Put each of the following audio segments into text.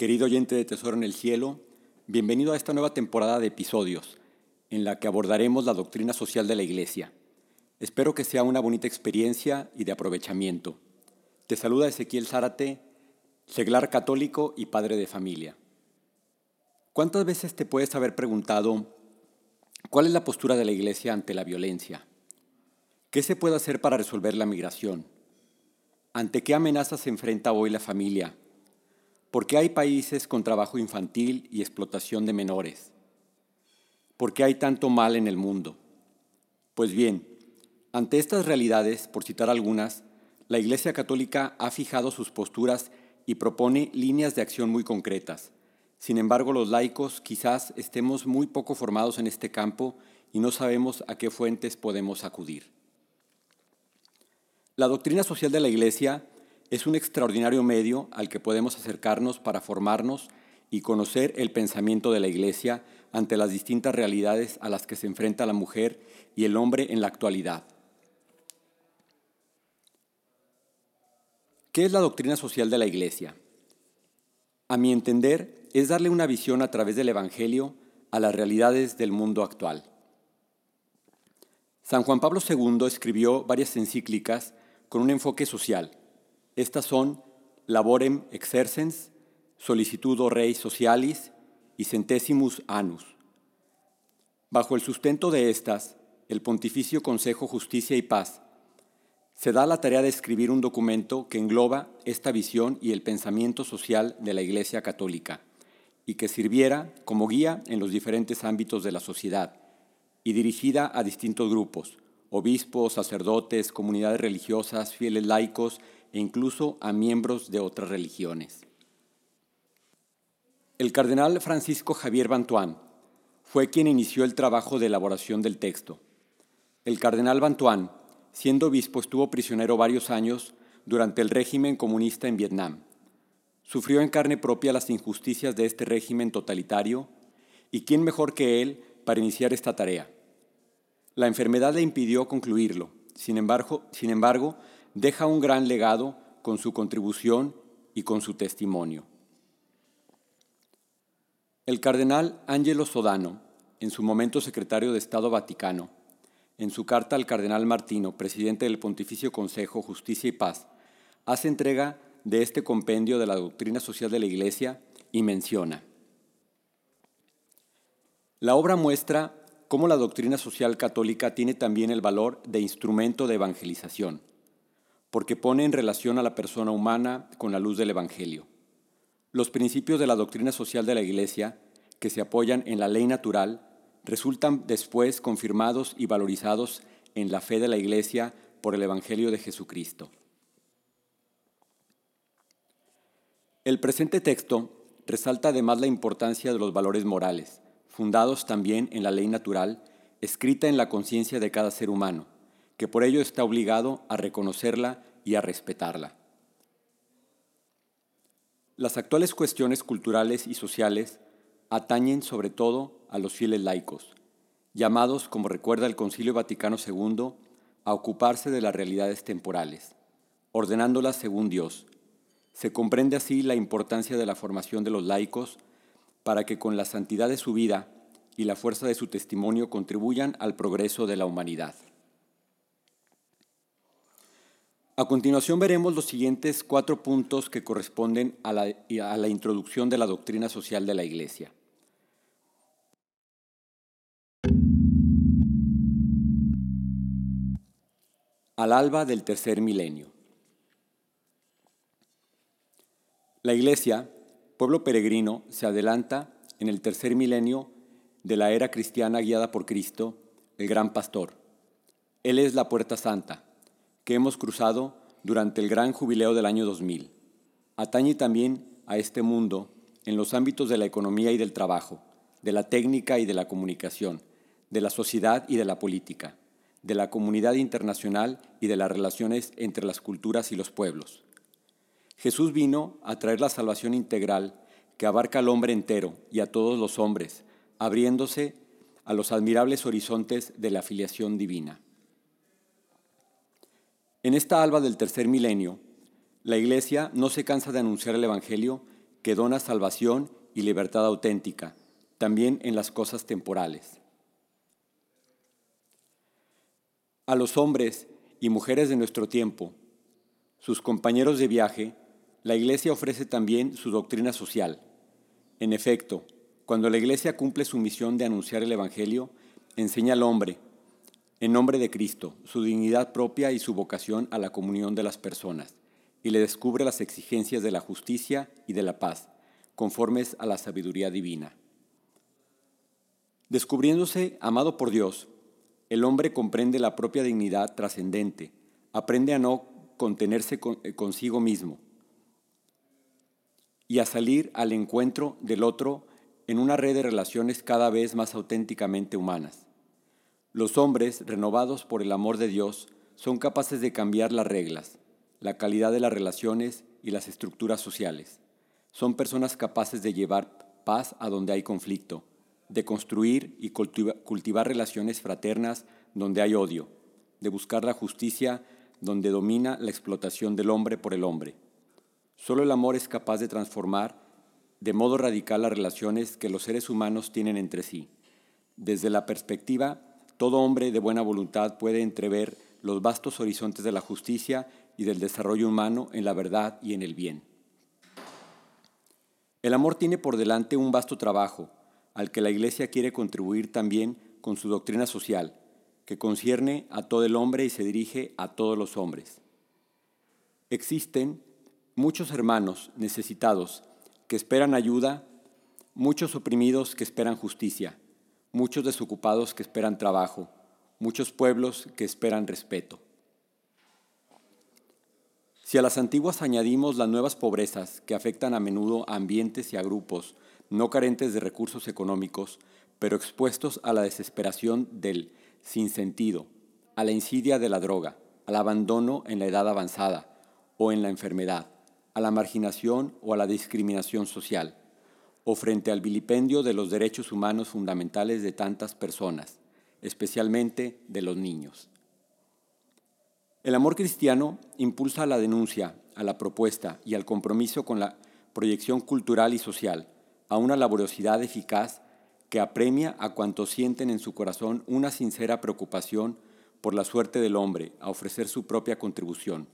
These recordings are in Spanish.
querido oyente de Tesoro en el Cielo, bienvenido a esta nueva temporada de episodios en la que abordaremos la doctrina social de la Iglesia. Espero que sea una bonita experiencia y de aprovechamiento. Te saluda Ezequiel Zárate, seglar católico y padre de familia. ¿Cuántas veces te puedes haber preguntado cuál es la postura de la Iglesia ante la violencia? ¿Qué se puede hacer para resolver la migración? ¿Ante qué amenazas se enfrenta hoy la familia? ¿Por qué hay países con trabajo infantil y explotación de menores? ¿Por qué hay tanto mal en el mundo? Pues bien, ante estas realidades, por citar algunas, la Iglesia Católica ha fijado sus posturas y propone líneas de acción muy concretas. Sin embargo, los laicos quizás estemos muy poco formados en este campo y no sabemos a qué fuentes podemos acudir. La doctrina social de la Iglesia es un extraordinario medio al que podemos acercarnos para formarnos y conocer el pensamiento de la Iglesia ante las distintas realidades a las que se enfrenta la mujer y el hombre en la actualidad. ¿Qué es la doctrina social de la Iglesia? A mi entender, es darle una visión a través del Evangelio a las realidades del mundo actual. San Juan Pablo II escribió varias encíclicas con un enfoque social estas son Laborem Exercens, Solicitudo Rei Socialis y Centesimus Anus. Bajo el sustento de estas, el Pontificio Consejo Justicia y Paz se da la tarea de escribir un documento que engloba esta visión y el pensamiento social de la Iglesia Católica y que sirviera como guía en los diferentes ámbitos de la sociedad y dirigida a distintos grupos, obispos, sacerdotes, comunidades religiosas, fieles laicos incluso a miembros de otras religiones. El cardenal Francisco Javier Bantuán fue quien inició el trabajo de elaboración del texto. El cardenal Bantuán, siendo obispo, estuvo prisionero varios años durante el régimen comunista en Vietnam. Sufrió en carne propia las injusticias de este régimen totalitario y quién mejor que él para iniciar esta tarea. La enfermedad le impidió concluirlo. Sin embargo, sin embargo deja un gran legado con su contribución y con su testimonio. El cardenal Angelo Sodano, en su momento secretario de Estado Vaticano, en su carta al cardenal Martino, presidente del Pontificio Consejo Justicia y Paz, hace entrega de este compendio de la doctrina social de la Iglesia y menciona, la obra muestra cómo la doctrina social católica tiene también el valor de instrumento de evangelización porque pone en relación a la persona humana con la luz del Evangelio. Los principios de la doctrina social de la Iglesia, que se apoyan en la ley natural, resultan después confirmados y valorizados en la fe de la Iglesia por el Evangelio de Jesucristo. El presente texto resalta además la importancia de los valores morales, fundados también en la ley natural, escrita en la conciencia de cada ser humano que por ello está obligado a reconocerla y a respetarla. Las actuales cuestiones culturales y sociales atañen sobre todo a los fieles laicos, llamados, como recuerda el Concilio Vaticano II, a ocuparse de las realidades temporales, ordenándolas según Dios. Se comprende así la importancia de la formación de los laicos para que con la santidad de su vida y la fuerza de su testimonio contribuyan al progreso de la humanidad. A continuación veremos los siguientes cuatro puntos que corresponden a la, introducción de la doctrina social de la Iglesia. Al alba del tercer milenio. La Iglesia, pueblo peregrino, se adelanta en el tercer milenio de la era cristiana guiada por Cristo, el gran pastor. Él es la puerta santa que hemos cruzado durante el gran jubileo del año 2000. Atañe también a este mundo en los ámbitos de la economía y del trabajo, de la técnica y de la comunicación, de la sociedad y de la política, de la comunidad internacional y de las relaciones entre las culturas y los pueblos. Jesús vino a traer la salvación integral que abarca al hombre entero y a todos los hombres, abriéndose a los admirables horizontes de la filiación divina. En esta alba del tercer milenio, la Iglesia no se cansa de anunciar el Evangelio que dona salvación y libertad auténtica, también en las cosas temporales. A los hombres y mujeres de nuestro tiempo, sus compañeros de viaje, la Iglesia ofrece también su doctrina social. En efecto, cuando la Iglesia cumple su misión de anunciar el Evangelio, enseña al hombre, en nombre de Cristo, su dignidad propia y su vocación a la comunión de las personas, y le descubre las exigencias de la justicia y de la paz, conformes a la sabiduría divina. Descubriéndose amado por Dios, el hombre comprende la propia dignidad trascendente, aprende a no contenerse eh, consigo mismo y a salir al encuentro del otro en una red de relaciones cada vez más auténticamente humanas. Los hombres, renovados por el amor de Dios, son capaces de cambiar las reglas, la calidad de las relaciones y las estructuras sociales. Son personas capaces de llevar paz a donde hay conflicto, de construir y cultivar relaciones fraternas donde hay odio, de buscar la justicia donde domina la explotación del hombre por el hombre. Solo el amor es capaz de transformar de modo radical las relaciones que los seres humanos tienen entre sí. Desde la perspectiva todo hombre de buena voluntad puede entrever los vastos horizontes de la justicia y del desarrollo humano en la verdad y en el bien. El amor tiene por delante un vasto trabajo, al que la Iglesia quiere contribuir también con su doctrina social, que concierne a todo el hombre y se dirige a todos los hombres. Existen muchos hermanos necesitados que esperan ayuda, muchos oprimidos que esperan justicia, muchos desocupados que esperan trabajo, muchos pueblos que esperan respeto. Si a las antiguas añadimos las nuevas pobrezas que afectan a menudo a ambientes y a grupos no carentes de recursos económicos, pero expuestos a la desesperación del sinsentido, a la insidia de la droga, al abandono en la edad avanzada o en la enfermedad, a la marginación o a la discriminación social, o frente al vilipendio de los derechos humanos fundamentales de tantas personas, especialmente de los niños. El amor cristiano impulsa a la denuncia, a la propuesta y al compromiso con la proyección cultural y social, a una laboriosidad eficaz que apremia a cuantos sienten en su corazón una sincera preocupación por la suerte del hombre, a ofrecer su propia contribución.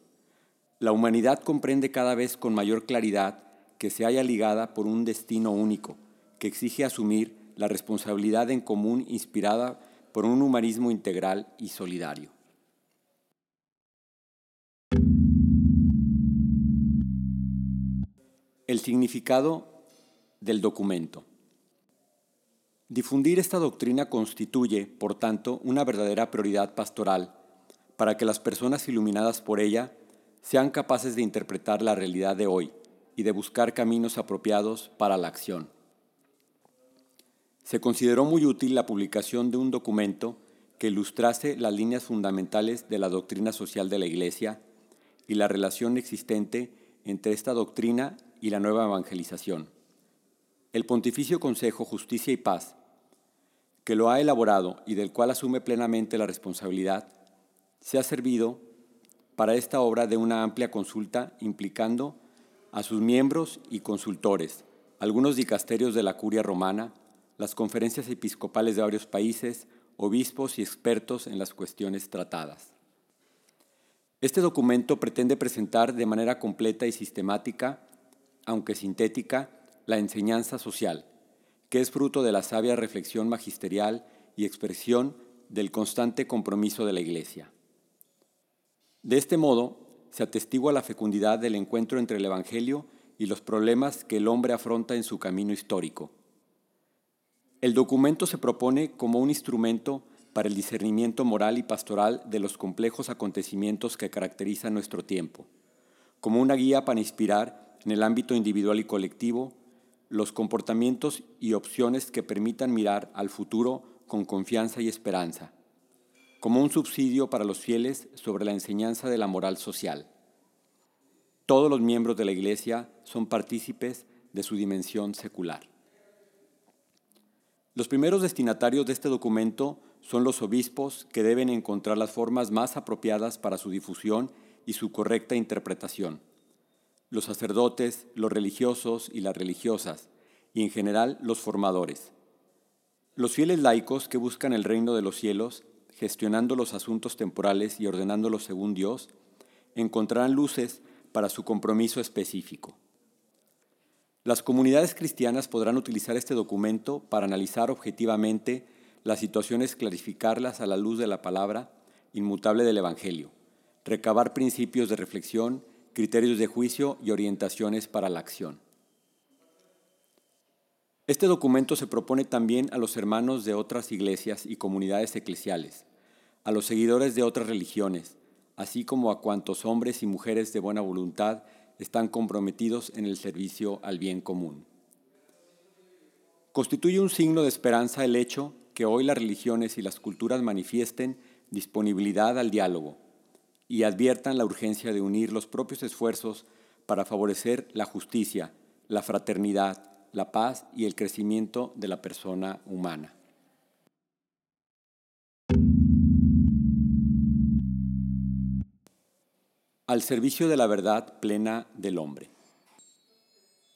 La humanidad comprende cada vez con mayor claridad que se haya ligada por un destino único, que exige asumir la responsabilidad en común inspirada por un humanismo integral y solidario. El significado del documento. Difundir esta doctrina constituye, por tanto, una verdadera prioridad pastoral para que las personas iluminadas por ella sean capaces de interpretar la realidad de hoy y de buscar caminos apropiados para la acción. Se consideró muy útil la publicación de un documento que ilustrase las líneas fundamentales de la doctrina social de la Iglesia y la relación existente entre esta doctrina y la nueva evangelización. El Pontificio Consejo Justicia y Paz, que lo ha elaborado y del cual asume plenamente la responsabilidad, se ha servido para esta obra de una amplia consulta implicando a sus miembros y consultores, algunos dicasterios de la curia romana, las conferencias episcopales de varios países, obispos y expertos en las cuestiones tratadas. Este documento pretende presentar de manera completa y sistemática, aunque sintética, la enseñanza social, que es fruto de la sabia reflexión magisterial y expresión del constante compromiso de la Iglesia. De este modo, se atestigua la fecundidad del encuentro entre el Evangelio y los problemas que el hombre afronta en su camino histórico. El documento se propone como un instrumento para el discernimiento moral y pastoral de los complejos acontecimientos que caracterizan nuestro tiempo, como una guía para inspirar en el ámbito individual y colectivo los comportamientos y opciones que permitan mirar al futuro con confianza y esperanza, como un subsidio para los fieles sobre la enseñanza de la moral social. Todos los miembros de la Iglesia son partícipes de su dimensión secular. Los primeros destinatarios de este documento son los obispos que deben encontrar las formas más apropiadas para su difusión y su correcta interpretación. Los sacerdotes, los religiosos y las religiosas, y en general los formadores. Los fieles laicos que buscan el reino de los cielos, gestionando los asuntos temporales y ordenándolos según Dios, encontrarán luces para su compromiso específico. Las comunidades cristianas podrán utilizar este documento para analizar objetivamente las situaciones, clarificarlas a la luz de la palabra inmutable del Evangelio, recabar principios de reflexión, criterios de juicio y orientaciones para la acción. Este documento se propone también a los hermanos de otras iglesias y comunidades eclesiales, a los seguidores de otras religiones, así como a cuantos hombres y mujeres de buena voluntad están comprometidos en el servicio al bien común. Constituye un signo de esperanza el hecho que hoy las religiones y las culturas manifiesten disponibilidad al diálogo y adviertan la urgencia de unir los propios esfuerzos para favorecer la justicia, la fraternidad, la paz y el crecimiento de la persona humana. al servicio de la verdad plena del hombre.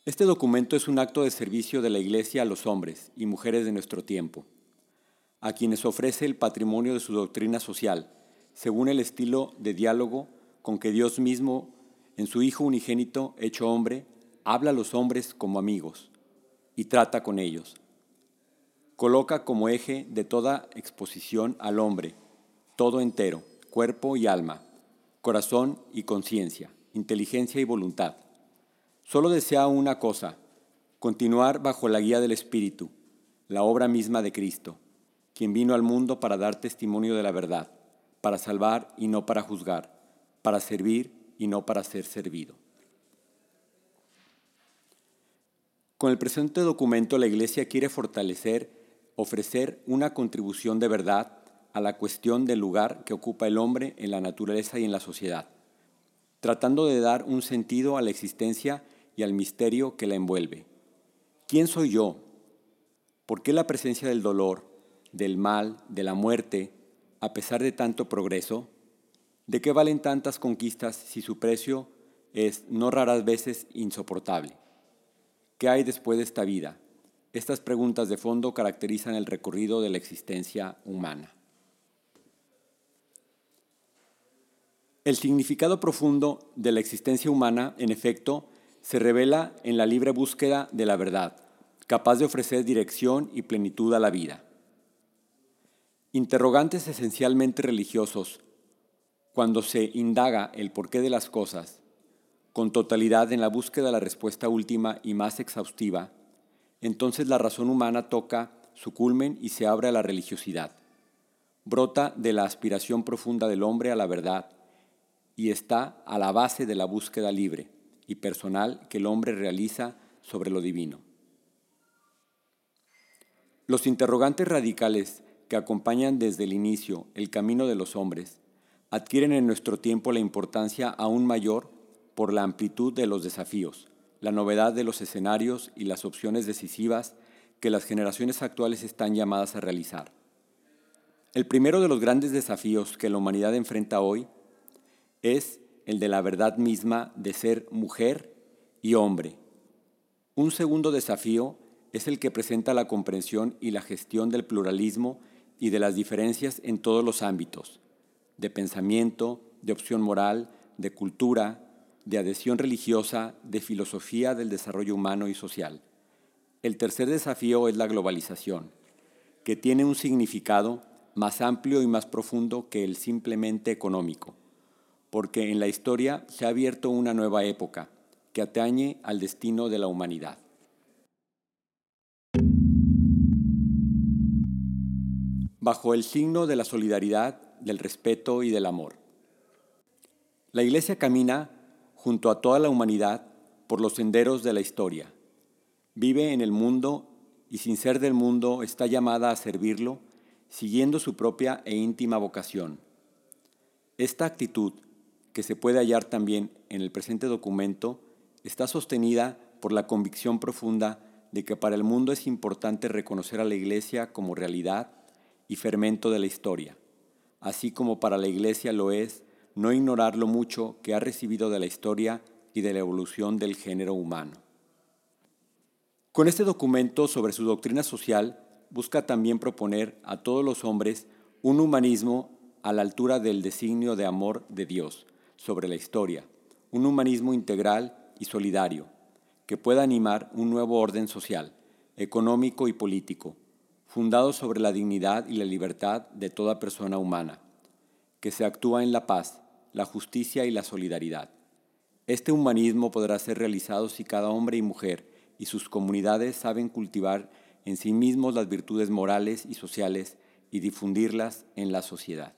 Este documento es un acto de servicio de la Iglesia a los hombres y mujeres de nuestro tiempo, a quienes ofrece el patrimonio de su doctrina social, según el estilo de diálogo con que Dios mismo, en su Hijo unigénito hecho hombre, habla a los hombres como amigos y trata con ellos. Coloca como eje de toda exposición al hombre, todo entero, cuerpo y alma, corazón y conciencia, inteligencia y voluntad. Solo desea una cosa, continuar bajo la guía del Espíritu, la obra misma de Cristo, quien vino al mundo para dar testimonio de la verdad, para salvar y no para juzgar, para servir y no para ser servido. Con el presente documento la Iglesia quiere fortalecer, ofrecer una contribución de verdad a la cuestión del lugar que ocupa el hombre en la naturaleza y en la sociedad, tratando de dar un sentido a la existencia y al misterio que la envuelve. ¿Quién soy yo? ¿Por qué la presencia del dolor, del mal, de la muerte, a pesar de tanto progreso? ¿De qué valen tantas conquistas si su precio es no raras veces insoportable? ¿Qué hay después de esta vida? Estas preguntas de fondo caracterizan el recorrido de la existencia humana. El significado profundo de la existencia humana, en efecto, se revela en la libre búsqueda de la verdad, capaz de ofrecer dirección y plenitud a la vida. Interrogantes esencialmente religiosos, cuando se indaga el porqué de las cosas, con totalidad en la búsqueda de la respuesta última y más exhaustiva, entonces la razón humana toca su culmen y se abre a la religiosidad. Brota de la aspiración profunda del hombre a la verdad, y está a la base de la búsqueda libre y personal que el hombre realiza sobre lo divino. Los interrogantes radicales que acompañan desde el inicio el camino de los hombres adquieren en nuestro tiempo la importancia aún mayor por la amplitud de los desafíos, la novedad de los escenarios y las opciones decisivas que las generaciones actuales están llamadas a realizar. El primero de los grandes desafíos que la humanidad enfrenta hoy es el de la verdad misma de ser mujer y hombre. Un segundo desafío es el que presenta la comprensión y la gestión del pluralismo y de las diferencias en todos los ámbitos, de pensamiento, de opción moral, de cultura, de adhesión religiosa, de filosofía del desarrollo humano y social. El tercer desafío es la globalización, que tiene un significado más amplio y más profundo que el simplemente económico porque en la historia se ha abierto una nueva época que atañe al destino de la humanidad. Bajo el signo de la solidaridad, del respeto y del amor. La Iglesia camina junto a toda la humanidad por los senderos de la historia. Vive en el mundo y sin ser del mundo está llamada a servirlo, siguiendo su propia e íntima vocación. Esta actitud que se puede hallar también en el presente documento, está sostenida por la convicción profunda de que para el mundo es importante reconocer a la Iglesia como realidad y fermento de la historia, así como para la Iglesia lo es no ignorar lo mucho que ha recibido de la historia y de la evolución del género humano. Con este documento sobre su doctrina social, busca también proponer a todos los hombres un humanismo a la altura del designio de amor de Dios sobre la historia, un humanismo integral y solidario, que pueda animar un nuevo orden social, económico y político, fundado sobre la dignidad y la libertad de toda persona humana, que se actúa en la paz, la justicia y la solidaridad. Este humanismo podrá ser realizado si cada hombre y mujer y sus comunidades saben cultivar en sí mismos las virtudes morales y sociales y difundirlas en la sociedad.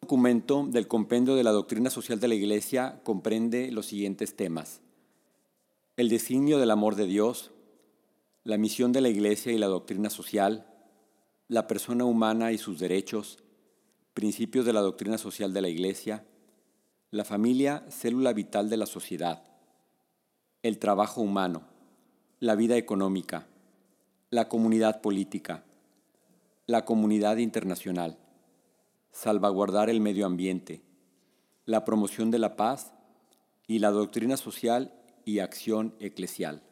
El documento del Compendio de la Doctrina Social de la Iglesia comprende los siguientes temas. El designio del amor de Dios, la misión de la Iglesia y la doctrina social, la persona humana y sus derechos, principios de la doctrina social de la Iglesia, la familia, célula vital de la sociedad, el trabajo humano, la vida económica, la comunidad política, la comunidad internacional, salvaguardar el medio ambiente, la promoción de la paz y la doctrina social y acción eclesial.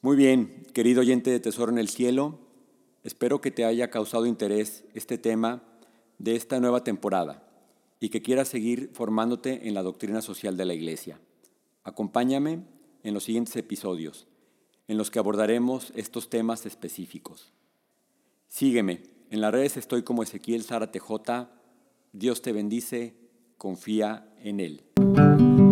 Muy bien, querido oyente de Tesoro en el Cielo, espero que te haya causado interés este tema de esta nueva temporada y que quieras seguir formándote en la doctrina social de la Iglesia. Acompáñame en los siguientes episodios en los que abordaremos estos temas específicos. Sígueme, en las redes estoy como Ezequiel Zárate J. Dios te bendice, confía en Él.